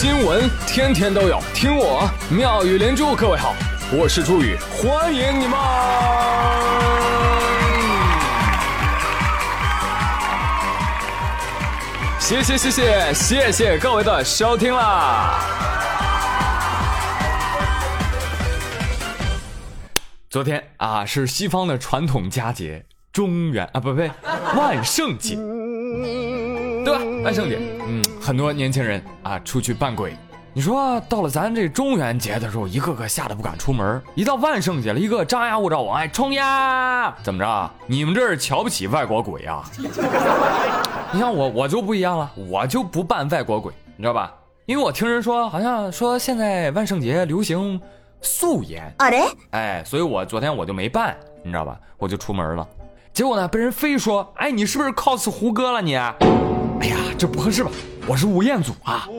新闻天天都有，听我妙语连珠。各位好，我是朱宇，欢迎你们！谢谢谢谢谢谢各位的收听啦！昨天啊是西方的传统佳节中元啊不不万圣节。对吧？万圣节，嗯，很多年轻人啊出去扮鬼。你说到了咱这中元节的时候，一个个吓得不敢出门；一到万圣节了，一个张牙舞爪往外冲呀！怎么着？你们这是瞧不起外国鬼啊？你像我，我就不一样了，我就不扮外国鬼，你知道吧？因为我听人说，好像说现在万圣节流行素颜，哎，所以我昨天我就没扮，你知道吧？我就出门了，结果呢，被人非说，哎，你是不是 cos 胡歌了你？哎呀，这不合适吧？我是吴彦祖啊！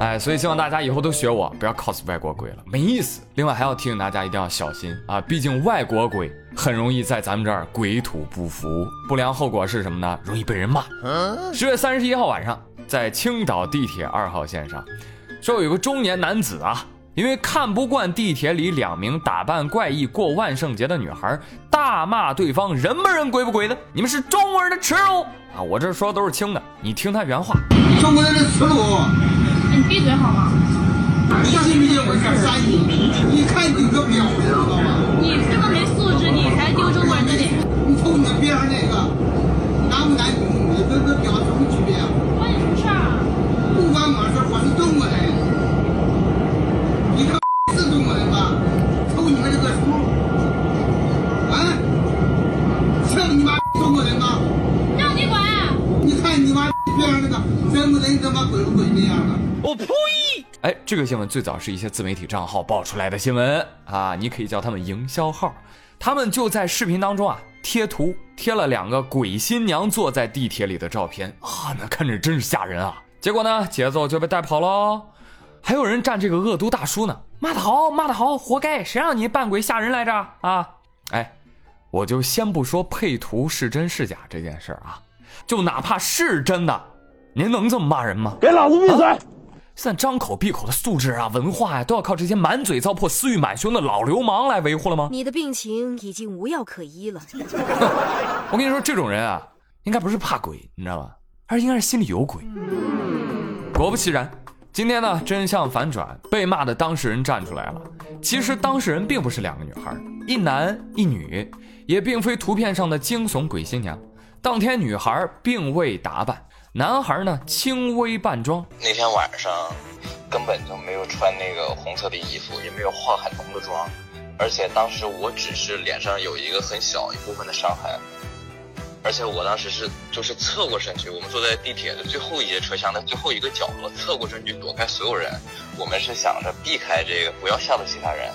哎，所以希望大家以后都学我，不要 cos 外国鬼了，没意思。另外还要提醒大家一定要小心啊，毕竟外国鬼很容易在咱们这儿鬼土不服，不良后果是什么呢？容易被人骂。十月三十一号晚上，在青岛地铁二号线上，说有个中年男子啊。因为看不惯地铁里两名打扮怪异过万圣节的女孩，大骂对方人不人鬼不鬼的，你们是中国人的耻辱啊！我这说的都是轻的，你听他原话。中国人的耻辱！你闭嘴好吗？你信不信我是杀你？你看你个婊子，知道吗？你这么没素质，你才丢中国人的脸！你瞅你那边上那个，男不男女不女，跟跟婊子什么区别啊？关你什么事儿？不关我事，我是中国人。他妈鬼不鬼那样的？我呸！哎，这个新闻最早是一些自媒体账号爆出来的新闻啊，你可以叫他们营销号。他们就在视频当中啊贴图，贴了两个鬼新娘坐在地铁里的照片啊，那看着真是吓人啊。结果呢，节奏就被带跑喽。还有人站这个恶毒大叔呢，骂得好，骂得好，活该！谁让你扮鬼吓人来着啊？哎，我就先不说配图是真是假这件事儿啊，就哪怕是真的，您能这么骂人吗？给老子闭嘴！现在张口闭口的素质啊、文化呀，都要靠这些满嘴糟粕、私欲满胸的老流氓来维护了吗？你的病情已经无药可医了。我跟你说，这种人啊，应该不是怕鬼，你知道吧？而是应该是心里有鬼。果不其然。今天呢，真相反转，被骂的当事人站出来了。其实当事人并不是两个女孩，一男一女，也并非图片上的惊悚鬼新娘。当天女孩并未打扮，男孩呢轻微扮装。那天晚上根本就没有穿那个红色的衣服，也没有化很浓的妆，而且当时我只是脸上有一个很小一部分的伤痕。而且我当时是就是侧过身去，我们坐在地铁的最后一节车厢的最后一个角落，侧过身去躲开所有人。我们是想着避开这个，不要吓到其他人，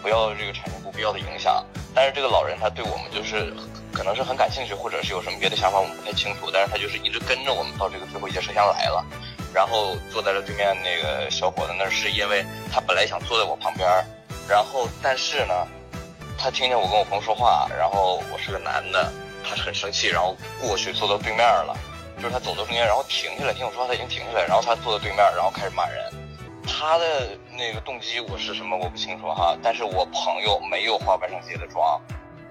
不要这个产生不必要的影响。但是这个老人他对我们就是可能是很感兴趣，或者是有什么别的想法，我们不太清楚。但是他就是一直跟着我们到这个最后一节车厢来了，然后坐在了对面那个小伙子那儿，是因为他本来想坐在我旁边，然后但是呢，他听见我跟我朋友说话，然后我是个男的。他很生气，然后过去坐到对面了，就是他走到中间，然后停下来，听我说话他已经停下来，然后他坐到对面，然后开始骂人。他的那个动机我是什么我不清楚哈，但是我朋友没有化万圣节的妆，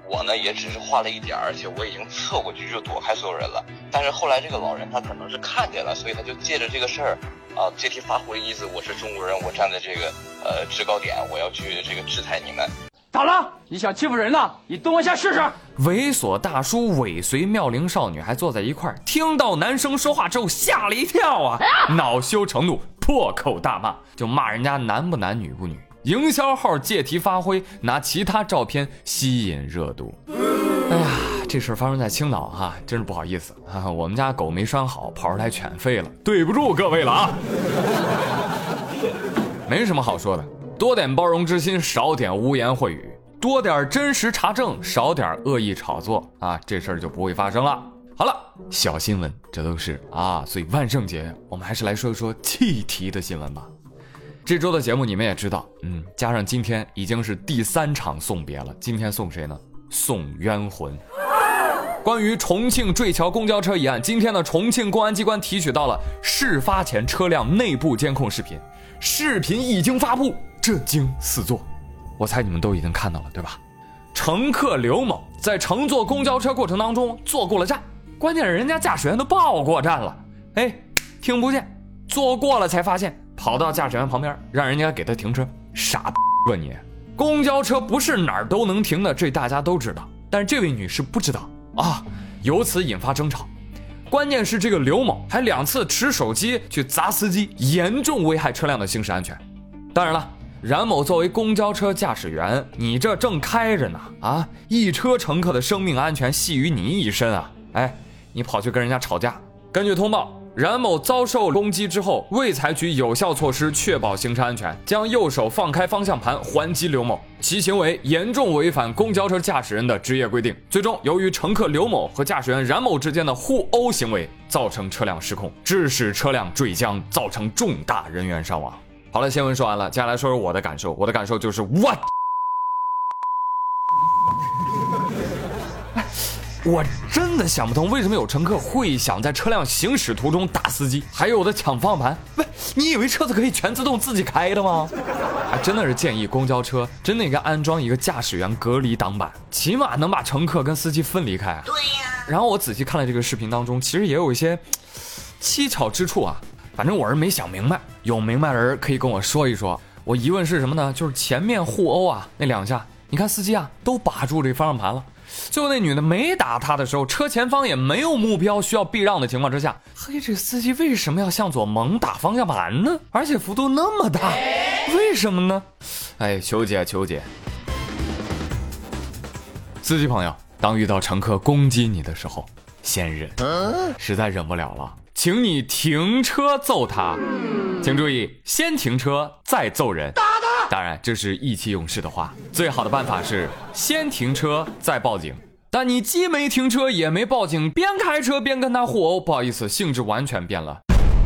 我呢也只是画了一点，而且我已经侧过去就躲开所有人了。但是后来这个老人他可能是看见了，所以他就借着这个事儿啊借题发挥，意思我是中国人，我站在这个呃制高点，我要去这个制裁你们。咋了？你想欺负人呢？你蹲下试试。猥琐大叔尾随妙龄少女还坐在一块儿，听到男生说话之后吓了一跳啊，恼羞成怒，破口大骂，就骂人家男不男女不女。营销号借题发挥，拿其他照片吸引热度。哎呀，这事发生在青岛哈，真是不好意思啊，我们家狗没拴好，跑出来犬吠了，对不住各位了啊。没什么好说的。多点包容之心，少点污言秽语；多点真实查证，少点恶意炒作啊，这事儿就不会发生了。好了，小新闻，这都是啊。所以万圣节，我们还是来说一说气题的新闻吧。这周的节目你们也知道，嗯，加上今天已经是第三场送别了。今天送谁呢？送冤魂。关于重庆坠桥公交车一案，今天呢，重庆公安机关提取到了事发前车辆内部监控视频，视频已经发布，震惊四座。我猜你们都已经看到了，对吧？乘客刘某在乘坐公交车过程当中坐过了站，关键是人家驾驶员都报过站了，哎，听不见，坐过了才发现，跑到驾驶员旁边让人家给他停车，傻吧你！公交车不是哪儿都能停的，这大家都知道，但是这位女士不知道啊，由此引发争吵。关键是这个刘某还两次持手机去砸司机，严重危害车辆的行驶安全。当然了。冉某作为公交车驾驶员，你这正开着呢啊！一车乘客的生命安全系于你一身啊！哎，你跑去跟人家吵架。根据通报，冉某遭受攻击之后，未采取有效措施确保行车安全，将右手放开方向盘还击刘某，其行为严重违反公交车驾驶人的职业规定。最终，由于乘客刘某和驾驶员冉某之间的互殴行为，造成车辆失控，致使车辆坠江，造成重大人员伤亡。好了，新闻说完了，接下来说说我的感受。我的感受就是，我，我真的想不通，为什么有乘客会想在车辆行驶途中打司机，还有的抢方向盘。喂，你以为车子可以全自动自己开的吗？还真的是建议公交车真的应该安装一个驾驶员隔离挡板，起码能把乘客跟司机分离开。对呀。然后我仔细看了这个视频当中，其实也有一些蹊跷之处啊。反正我是没想明白，有明白人可以跟我说一说。我疑问是什么呢？就是前面互殴啊，那两下，你看司机啊都把住这方向盘了，最后那女的没打他的时候，车前方也没有目标需要避让的情况之下，嘿，这司机为什么要向左猛打方向盘呢？而且幅度那么大，为什么呢？哎，求解求解！司机朋友，当遇到乘客攻击你的时候，先忍，实在忍不了了。请你停车揍他，请注意，先停车再揍人。当然，这是意气用事的话。最好的办法是先停车再报警。但你既没停车也没报警，边开车边跟他互殴，不好意思，性质完全变了。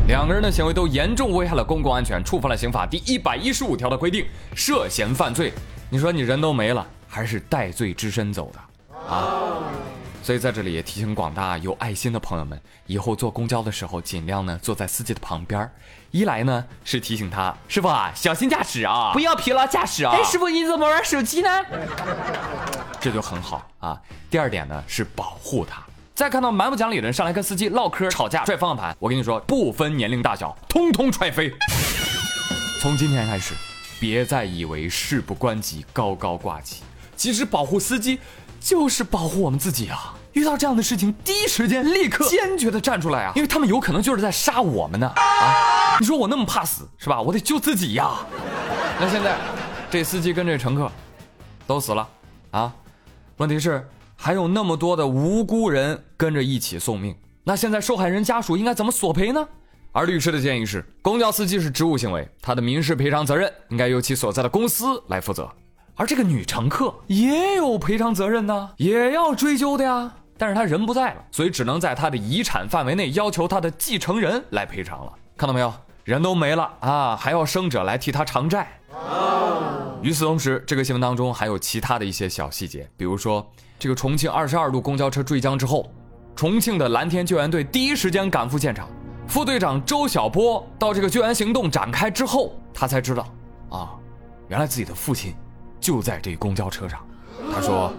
两个人的行为都严重危害了公共安全，触犯了刑法第一百一十五条的规定，涉嫌犯罪。你说你人都没了，还是带罪之身走的啊？所以在这里也提醒广大有爱心的朋友们，以后坐公交的时候，尽量呢坐在司机的旁边一来呢是提醒他师傅啊，小心驾驶啊，不要疲劳驾驶啊。哎，师傅你怎么玩手机呢？这就很好啊。第二点呢是保护他。再看到蛮不讲理的人上来跟司机唠嗑吵架拽方向盘，我跟你说，不分年龄大小，通通踹飞。从今天开始，别再以为事不关己高高挂起，其实保护司机。就是保护我们自己啊！遇到这样的事情，第一时间立刻坚决的站出来啊！因为他们有可能就是在杀我们呢啊！你说我那么怕死是吧？我得救自己呀！那现在，这司机跟这乘客都死了啊！问题是还有那么多的无辜人跟着一起送命，那现在受害人家属应该怎么索赔呢？而律师的建议是，公交司机是职务行为，他的民事赔偿责任应该由其所在的公司来负责。而这个女乘客也有赔偿责任呢，也要追究的呀。但是她人不在了，所以只能在她的遗产范围内要求她的继承人来赔偿了。看到没有，人都没了啊，还要生者来替他偿债。与此同时，这个新闻当中还有其他的一些小细节，比如说这个重庆二十二路公交车坠江之后，重庆的蓝天救援队第一时间赶赴现场。副队长周小波到这个救援行动展开之后，他才知道，啊，原来自己的父亲。就在这公交车上，他说：“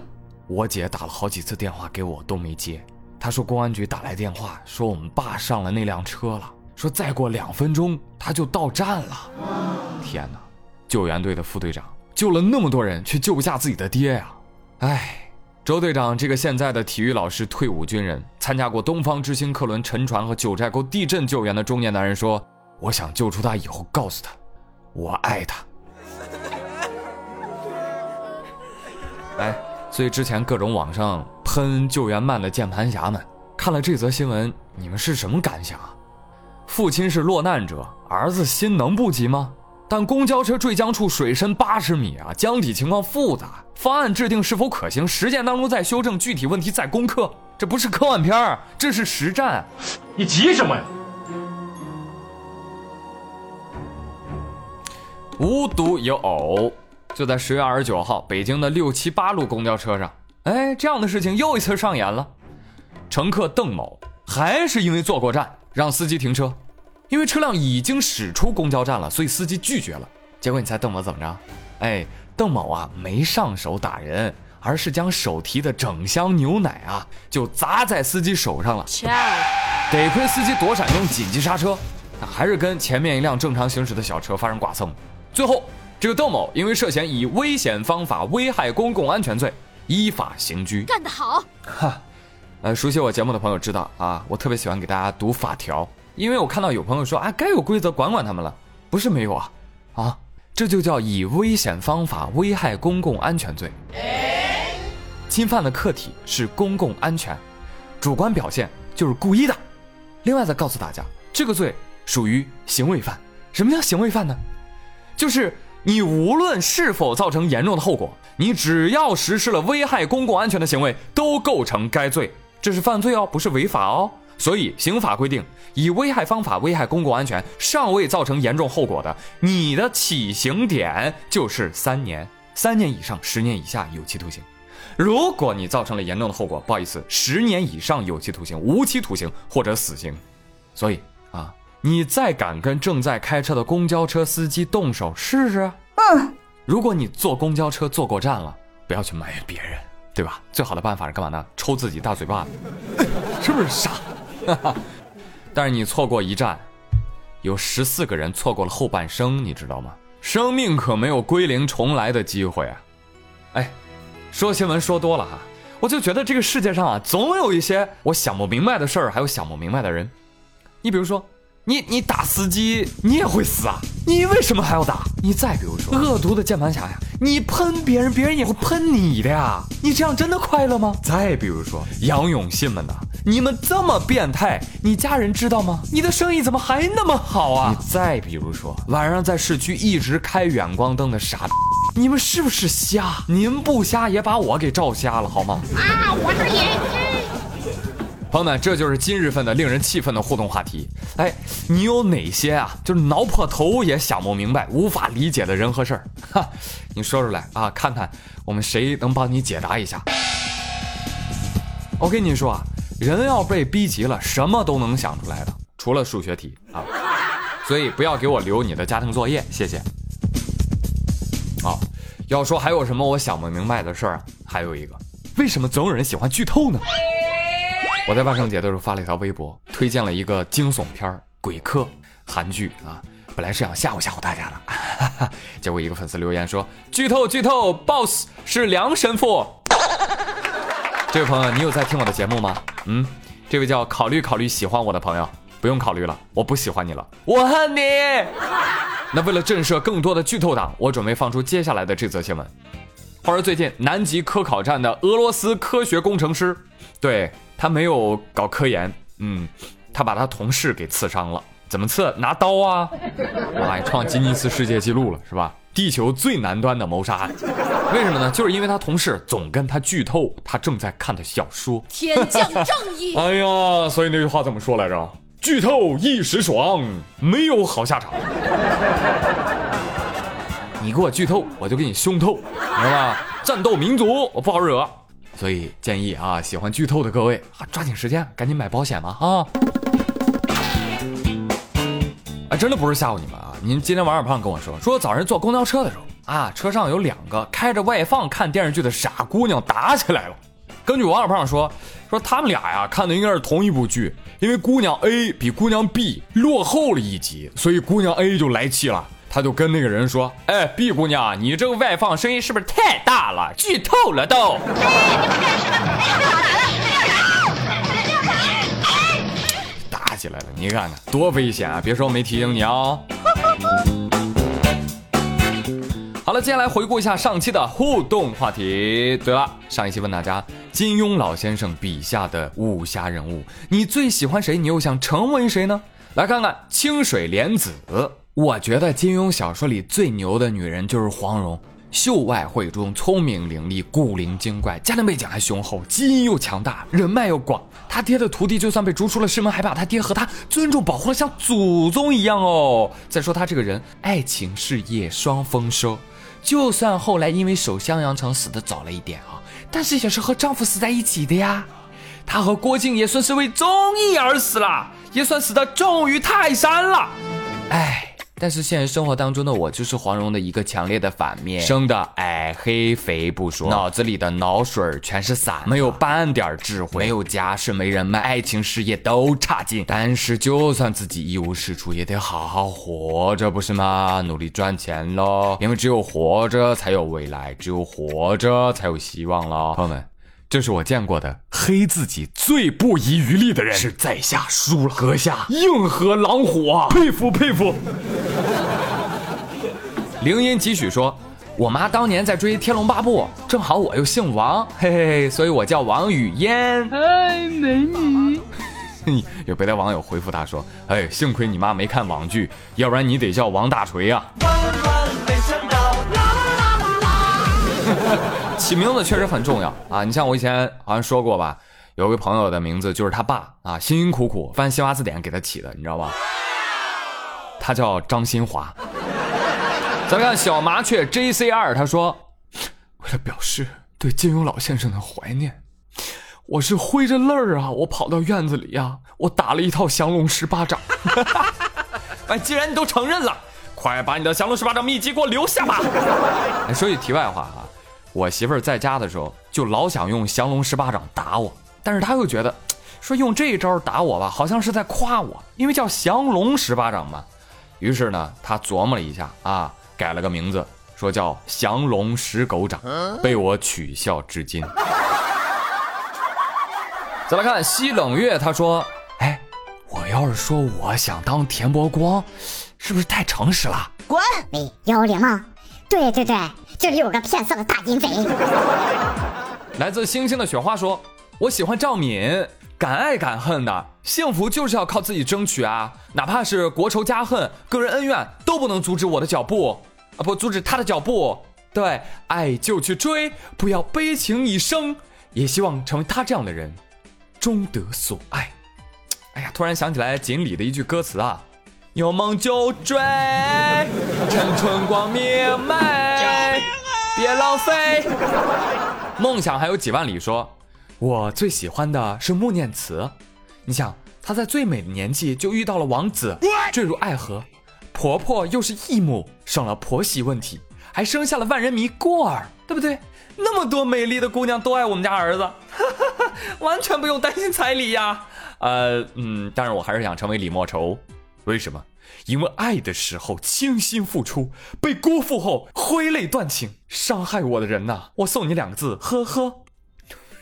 我姐打了好几次电话给我都没接。他说公安局打来电话说我们爸上了那辆车了，说再过两分钟他就到站了。天哪！救援队的副队长救了那么多人，却救不下自己的爹呀！哎，周队长这个现在的体育老师、退伍军人，参加过东方之星客轮沉船和九寨沟地震救援的中年男人说：我想救出他以后，告诉他，我爱他。”哎，所以之前各种网上喷救援慢的键盘侠们，看了这则新闻，你们是什么感想啊？父亲是落难者，儿子心能不急吗？但公交车坠江处水深八十米啊，江底情况复杂，方案制定是否可行？实践当中再修正，具体问题再攻克，这不是科幻片儿，这是实战。你急什么呀？无独有偶。就在十月二十九号，北京的六七八路公交车上，哎，这样的事情又一次上演了。乘客邓某还是因为坐过站让司机停车，因为车辆已经驶出公交站了，所以司机拒绝了。结果你猜邓某怎么着？哎，邓某啊没上手打人，而是将手提的整箱牛奶啊就砸在司机手上了。得亏司机躲闪用紧急刹车，还是跟前面一辆正常行驶的小车发生剐蹭。最后，这个窦某因为涉嫌以危险方法危害公共安全罪，依法刑拘。干得好！哈，呃，熟悉我节目的朋友知道啊，我特别喜欢给大家读法条，因为我看到有朋友说啊，该有规则管管他们了，不是没有啊，啊，这就叫以危险方法危害公共安全罪，侵犯的客体是公共安全，主观表现就是故意的。另外再告诉大家，这个罪属于行为犯。什么叫行为犯呢？就是你无论是否造成严重的后果，你只要实施了危害公共安全的行为，都构成该罪。这是犯罪哦，不是违法哦。所以刑法规定，以危害方法危害公共安全尚未造成严重后果的，你的起刑点就是三年，三年以上十年以下有期徒刑。如果你造成了严重的后果，不好意思，十年以上有期徒刑、无期徒刑或者死刑。所以，你再敢跟正在开车的公交车司机动手试试？嗯，如果你坐公交车坐过站了，不要去埋怨别人，对吧？最好的办法是干嘛呢？抽自己大嘴巴子，是不是傻？但是你错过一站，有十四个人错过了后半生，你知道吗？生命可没有归零重来的机会啊！哎。说新闻说多了哈，我就觉得这个世界上啊，总有一些我想不明白的事儿，还有想不明白的人。你比如说，你你打司机，你也会死啊？你为什么还要打？你再比如说，恶毒的键盘侠呀，你喷别人，别人也会喷你的呀。你这样真的快乐吗？再比如说，杨永信们呐，你们这么变态，你家人知道吗？你的生意怎么还那么好啊？你再比如说，晚上在市区一直开远光灯的傻。你们是不是瞎？您不瞎也把我给照瞎了，好吗？啊，我是眼睛。朋友们，这就是今日份的令人气愤的互动话题。哎，你有哪些啊？就是挠破头也想不明白、无法理解的人和事儿？哈，你说出来啊，看看我们谁能帮你解答一下。我跟你说啊，人要被逼急了，什么都能想出来的，除了数学题啊。所以不要给我留你的家庭作业，谢谢。啊，要说还有什么我想不明白的事儿啊？还有一个，为什么总有人喜欢剧透呢？我在万圣节的时候发了一条微博，推荐了一个惊悚片《鬼客》韩剧啊，本来是想吓唬吓唬大家的，结果一个粉丝留言说：“剧透剧透，BOSS 是梁神父。”这位朋友，你有在听我的节目吗？嗯，这位叫考虑考虑喜欢我的朋友，不用考虑了，我不喜欢你了，我恨你。那为了震慑更多的剧透党，我准备放出接下来的这则新闻。话说最近南极科考站的俄罗斯科学工程师，对他没有搞科研，嗯，他把他同事给刺伤了。怎么刺？拿刀啊！哇，创吉尼斯世界纪录了，是吧？地球最南端的谋杀案。为什么呢？就是因为他同事总跟他剧透他正在看的小说。天降正义！哎呀，所以那句话怎么说来着？剧透一时爽，没有好下场。你给我剧透，我就给你凶透，明白吧？战斗民族，我不好惹。所以建议啊，喜欢剧透的各位啊，抓紧时间，赶紧买保险吧啊！啊，真的不是吓唬你们啊！您今天王二胖跟我说，说早上坐公交车的时候啊，车上有两个开着外放看电视剧的傻姑娘打起来了。根据王二胖说，说他们俩呀看的应该是同一部剧，因为姑娘 A 比姑娘 B 落后了一集，所以姑娘 A 就来气了，他就跟那个人说：“哎，B 姑娘，你这个外放声音是不是太大了？剧透了都。”打起来了，你看看多危险啊！别说我没提醒你哦。好了，接下来回顾一下上期的互动话题。对了，上一期问大家，金庸老先生笔下的武侠人物，你最喜欢谁？你又想成为谁呢？来看看清水莲子。我觉得金庸小说里最牛的女人就是黄蓉，秀外慧中，聪明伶俐，古灵精怪，家庭背景还雄厚，基因又强大，人脉又广。他爹的徒弟就算被逐出了师门，还把他爹和他尊重保护的像祖宗一样哦。再说他这个人，爱情事业双丰收。就算后来因为守襄阳城死的早了一点啊，但是也是和丈夫死在一起的呀。他和郭靖也算是为忠义而死了，也算死的重于泰山了。哎。但是现实生活当中的我就是黄蓉的一个强烈的反面，生的矮黑肥不说，脑子里的脑水全是散，没有半点智慧，没有家世，没人脉，爱情事业都差劲。但是就算自己一无是处，也得好好活着，不是吗？努力赚钱喽，因为只有活着才有未来，只有活着才有希望喽，朋友们。这是我见过的黑自己最不遗余力的人，是在下输了，阁下。硬核狼虎啊，佩服佩服。灵音几许说，我妈当年在追《天龙八部》，正好我又姓王，嘿嘿嘿，所以我叫王语嫣。哎，美女。有别的网友回复他说，哎，幸亏你妈没看网剧，要不然你得叫王大锤啊。起名字确实很重要啊！你像我以前好像说过吧，有个朋友的名字就是他爸啊，辛辛苦苦翻新华字典给他起的，你知道吧？他叫张新华。咱们看小麻雀 J C 二，他说：“为了表示对金庸老先生的怀念，我是挥着泪儿啊，我跑到院子里呀，我打了一套降龙十八掌。哎，既然你都承认了，快把你的降龙十八掌秘籍给我留下吧。哎说句题外话啊。”我媳妇儿在家的时候，就老想用降龙十八掌打我，但是她又觉得，说用这一招打我吧，好像是在夸我，因为叫降龙十八掌嘛。于是呢，他琢磨了一下啊，改了个名字，说叫降龙十狗掌，被我取笑至今。再来看西冷月，他说：“哎，我要是说我想当田伯光，是不是太诚实了？”滚！你幽灵吗？对对对。这里有个骗色的大淫贼。来自星星的雪花说：“我喜欢赵敏，敢爱敢恨的，幸福就是要靠自己争取啊！哪怕是国仇家恨、个人恩怨，都不能阻止我的脚步啊！不阻止他的脚步。对，爱就去追，不要悲情一生。也希望成为他这样的人，终得所爱。哎呀，突然想起来锦鲤的一句歌词啊。”有梦就追，趁春光明媚，别浪费。梦想还有几万里。说，我最喜欢的是穆念慈。你想，她在最美的年纪就遇到了王子，坠入爱河，婆婆又是异母，省了婆媳问题，还生下了万人迷过儿，对不对？那么多美丽的姑娘都爱我们家儿子，完全不用担心彩礼呀。呃，嗯，但是我还是想成为李莫愁。为什么？因为爱的时候倾心付出，被辜负后挥泪断情，伤害我的人呐，我送你两个字，呵呵。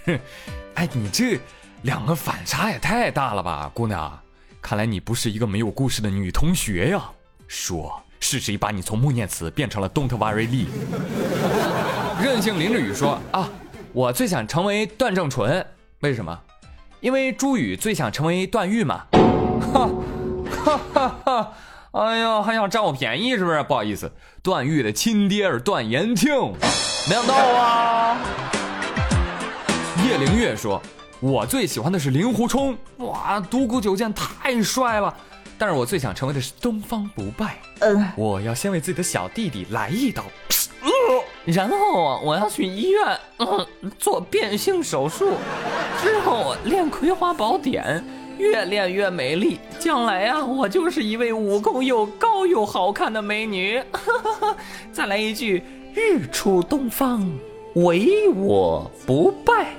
哼，哎，你这两个反差也太大了吧，姑娘。看来你不是一个没有故事的女同学呀。说是谁把你从穆念慈变成了 Don't worry Lee？任性林志宇说啊，我最想成为段正淳，为什么？因为朱宇最想成为段誉嘛。哈。哈哈哈！哎呀，还想占我便宜是不是？不好意思，段誉的亲爹是段延庆，没想到啊。叶灵月说：“我最喜欢的是令狐冲，哇，独孤九剑太帅了。但是我最想成为的是东方不败。嗯，我要先为自己的小弟弟来一刀，然后啊，我要去医院，嗯，做变性手术，之后练葵花宝典。”越练越美丽，将来啊，我就是一位武功又高又好看的美女。再来一句：日出东方，唯我不败。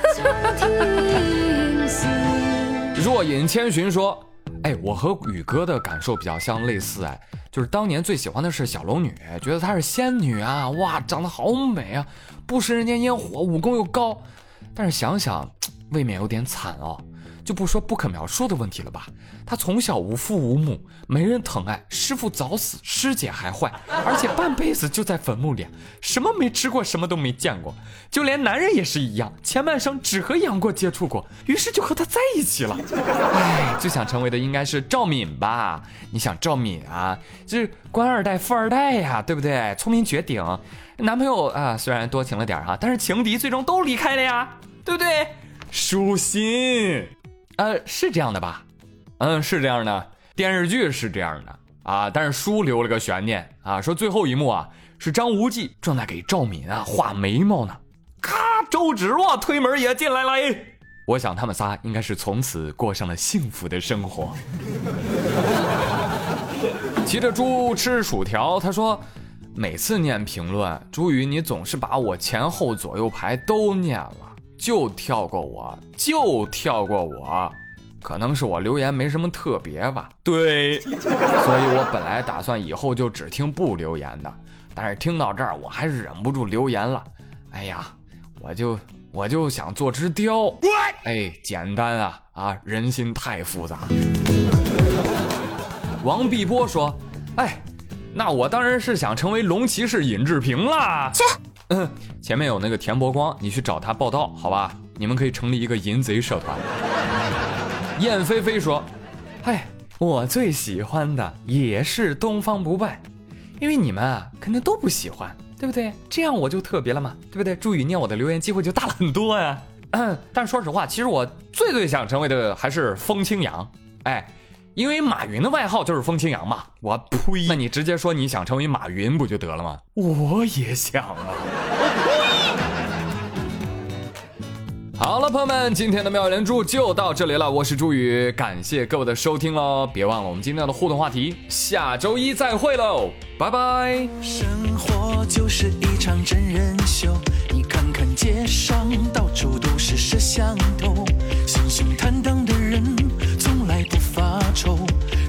若隐千寻说：“哎，我和宇哥的感受比较相类似，哎，就是当年最喜欢的是小龙女，觉得她是仙女啊，哇，长得好美啊，不食人间烟火，武功又高。但是想想，未免有点惨哦。”就不说不可描述的问题了吧？他从小无父无母，没人疼爱，师傅早死，师姐还坏，而且半辈子就在坟墓里，什么没吃过，什么都没见过，就连男人也是一样，前半生只和杨过接触过，于是就和他在一起了。哎，最想成为的应该是赵敏吧？你想赵敏啊，就是官二代、富二代呀，对不对？聪明绝顶，男朋友啊虽然多情了点哈，但是情敌最终都离开了呀，对不对？舒心。呃，是这样的吧？嗯，是这样的，电视剧是这样的。啊，但是书留了个悬念。啊，说最后一幕啊是张无忌正在给赵敏啊画眉毛呢，咔，周芷若推门也进来了，我想他们仨应该是从此过上了幸福的生活。骑着猪吃薯条，他说，每次念评论，朱宇你总是把我前后左右排都念了，就跳过我，就跳过我。可能是我留言没什么特别吧，对，所以我本来打算以后就只听不留言的，但是听到这儿我还是忍不住留言了。哎呀，我就我就想做只雕，哎，简单啊啊，人心太复杂。王碧波说：“哎，那我当然是想成为龙骑士尹志平啦。”去，嗯，前面有那个田伯光，你去找他报道，好吧？你们可以成立一个淫贼社团。燕飞飞说：“哎，我最喜欢的也是东方不败，因为你们啊肯定都不喜欢，对不对？这样我就特别了嘛，对不对？祝宇念我的留言机会就大了很多呀。嗯，但说实话，其实我最最想成为的还是风清扬，哎，因为马云的外号就是风清扬嘛。我呸，那你直接说你想成为马云不就得了吗？我也想啊。”好了，朋友们，今天的妙语连珠就到这里了。我是朱宇，感谢各位的收听喽！别忘了我们今天的互动话题，下周一再会喽，拜拜。生活就是一场真人秀，你看看街上到处都是摄像头，信心坦荡愁，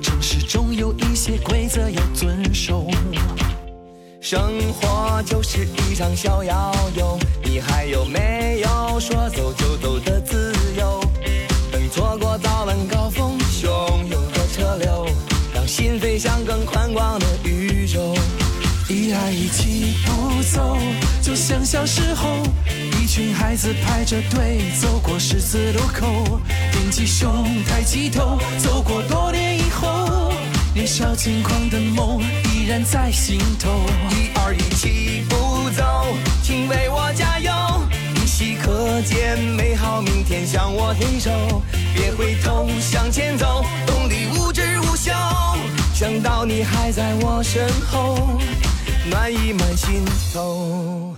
城市中有一些规则要遵守。生活就是一场小摇游，你还有没有说走就走的自由？等错过早晚高峰，汹涌的车流，让心飞向更宽广的宇宙。一二一起步走，就像小时候，一群孩子排着队走过十字路口，挺起胸，抬起头，走过多年以后。年少轻狂的梦依然在心头。一二一，起步走，请为我加油！依稀可见美好明天向我挥手。别回头，向前走，动力无止无休。想到你还在我身后，暖意满心头。